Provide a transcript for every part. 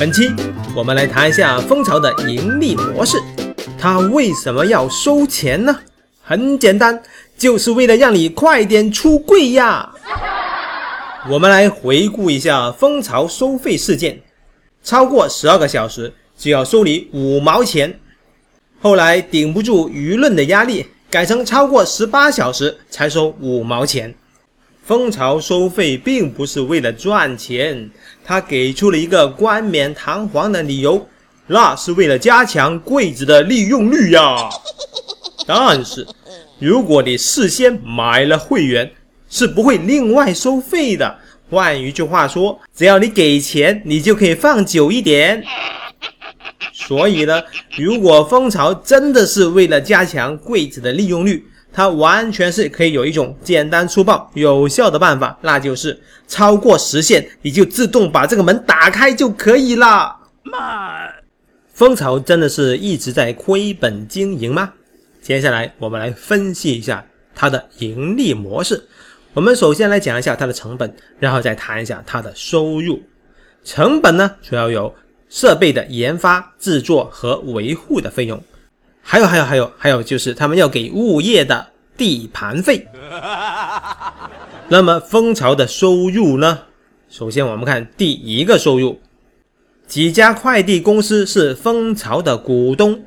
本期我们来谈一下蜂巢的盈利模式，它为什么要收钱呢？很简单，就是为了让你快点出柜呀。我们来回顾一下蜂巢收费事件，超过十二个小时就要收你五毛钱，后来顶不住舆论的压力，改成超过十八小时才收五毛钱。蜂巢收费并不是为了赚钱，他给出了一个冠冕堂皇的理由，那是为了加强柜子的利用率呀。但是，如果你事先买了会员，是不会另外收费的。换一句话说，只要你给钱，你就可以放久一点。所以呢，如果蜂巢真的是为了加强柜子的利用率，它完全是可以有一种简单粗暴、有效的办法，那就是超过时限，你就自动把这个门打开就可以了。慢，蜂巢真的是一直在亏本经营吗？接下来我们来分析一下它的盈利模式。我们首先来讲一下它的成本，然后再谈一下它的收入。成本呢，主要有设备的研发、制作和维护的费用，还有还有还有还有就是他们要给物业的地盘费。那么蜂巢的收入呢？首先我们看第一个收入，几家快递公司是蜂巢的股东，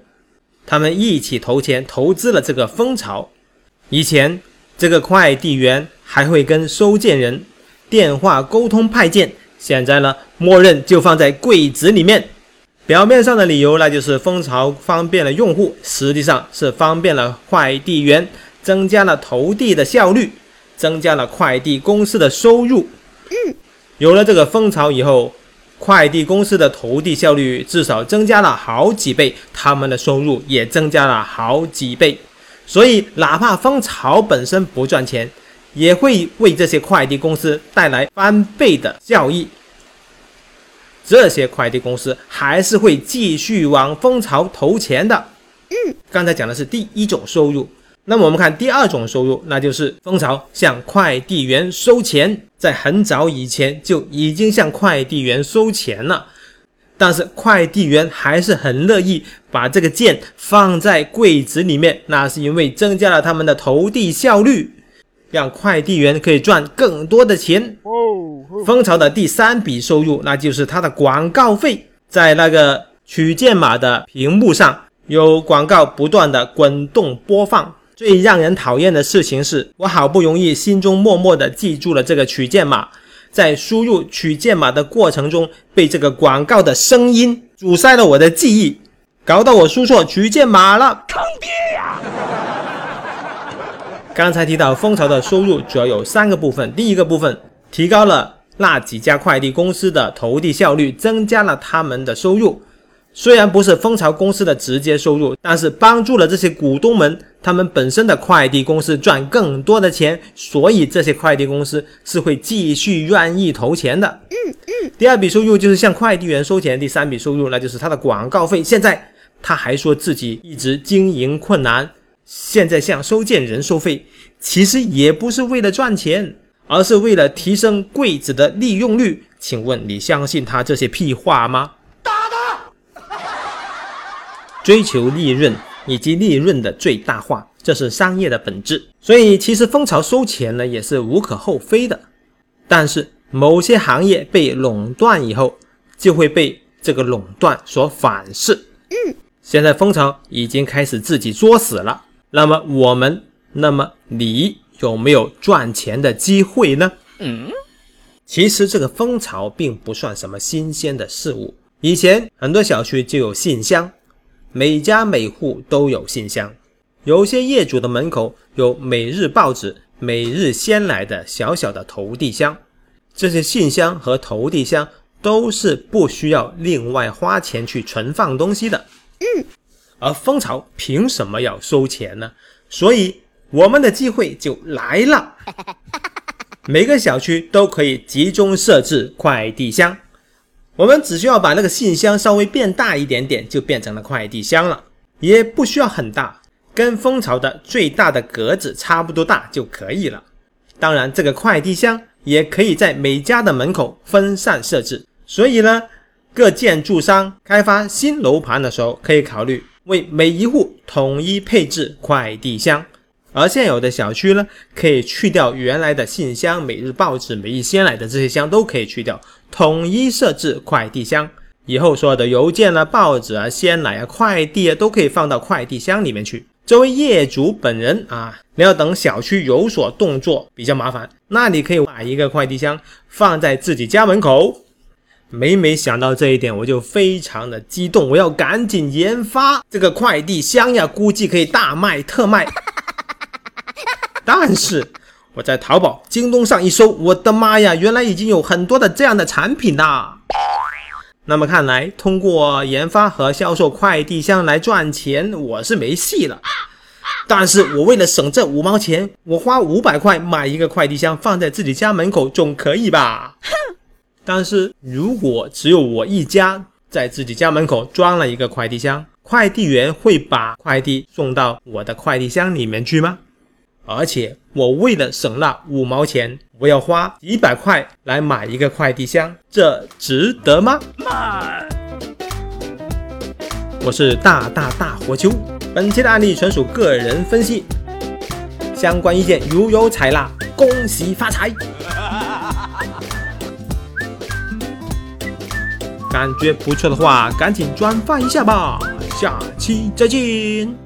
他们一起投钱投资了这个蜂巢。以前这个快递员。还会跟收件人电话沟通派件，现在呢，默认就放在柜子里面。表面上的理由那就是蜂巢方便了用户，实际上是方便了快递员，增加了投递的效率，增加了快递公司的收入。嗯，有了这个蜂巢以后，快递公司的投递效率至少增加了好几倍，他们的收入也增加了好几倍。所以，哪怕蜂巢本身不赚钱。也会为这些快递公司带来翻倍的效益，这些快递公司还是会继续往蜂巢投钱的。嗯，刚才讲的是第一种收入，那么我们看第二种收入，那就是蜂巢向快递员收钱，在很早以前就已经向快递员收钱了，但是快递员还是很乐意把这个件放在柜子里面，那是因为增加了他们的投递效率。让快递员可以赚更多的钱。蜂巢的第三笔收入，那就是它的广告费。在那个取件码的屏幕上，有广告不断的滚动播放。最让人讨厌的事情是，我好不容易心中默默的记住了这个取件码，在输入取件码的过程中，被这个广告的声音阻塞了我的记忆，搞到我输错取件码了。坑爹呀！刚才提到蜂巢的收入主要有三个部分，第一个部分提高了那几家快递公司的投递效率，增加了他们的收入。虽然不是蜂巢公司的直接收入，但是帮助了这些股东们，他们本身的快递公司赚更多的钱，所以这些快递公司是会继续愿意投钱的。嗯嗯。第二笔收入就是向快递员收钱，第三笔收入那就是他的广告费。现在他还说自己一直经营困难。现在向收件人收费，其实也不是为了赚钱，而是为了提升柜子的利用率。请问你相信他这些屁话吗？打他！追求利润以及利润的最大化，这是商业的本质。所以其实蜂巢收钱呢，也是无可厚非的。但是某些行业被垄断以后，就会被这个垄断所反噬。嗯，现在蜂巢已经开始自己作死了。那么我们，那么你有没有赚钱的机会呢？嗯，其实这个蜂巢并不算什么新鲜的事物。以前很多小区就有信箱，每家每户都有信箱。有些业主的门口有每日报纸、每日鲜来的小小的投递箱。这些信箱和投递箱都是不需要另外花钱去存放东西的。嗯。而蜂巢凭什么要收钱呢？所以我们的机会就来了。每个小区都可以集中设置快递箱，我们只需要把那个信箱稍微变大一点点，就变成了快递箱了，也不需要很大，跟蜂巢的最大的格子差不多大就可以了。当然，这个快递箱也可以在每家的门口分散设置，所以呢。各建筑商开发新楼盘的时候，可以考虑为每一户统一配置快递箱。而现有的小区呢，可以去掉原来的信箱、每日报纸、每日鲜奶的这些箱都可以去掉，统一设置快递箱。以后所有的邮件啊、报纸啊、鲜奶啊、快递啊，都可以放到快递箱里面去。作为业主本人啊，你要等小区有所动作比较麻烦，那你可以买一个快递箱放在自己家门口。每每想到这一点，我就非常的激动，我要赶紧研发这个快递箱呀，估计可以大卖特卖。但是我在淘宝、京东上一搜，我的妈呀，原来已经有很多的这样的产品啦。那么看来，通过研发和销售快递箱来赚钱，我是没戏了。但是我为了省这五毛钱，我花五百块买一个快递箱放在自己家门口，总可以吧？哼！但是如果只有我一家在自己家门口装了一个快递箱，快递员会把快递送到我的快递箱里面去吗？而且我为了省那五毛钱，我要花几百块来买一个快递箱，这值得吗？我是大大大火球，本期的案例纯属个人分析，相关意见如有采纳。恭喜发财！感觉不错的话，赶紧转发一下吧。下期再见。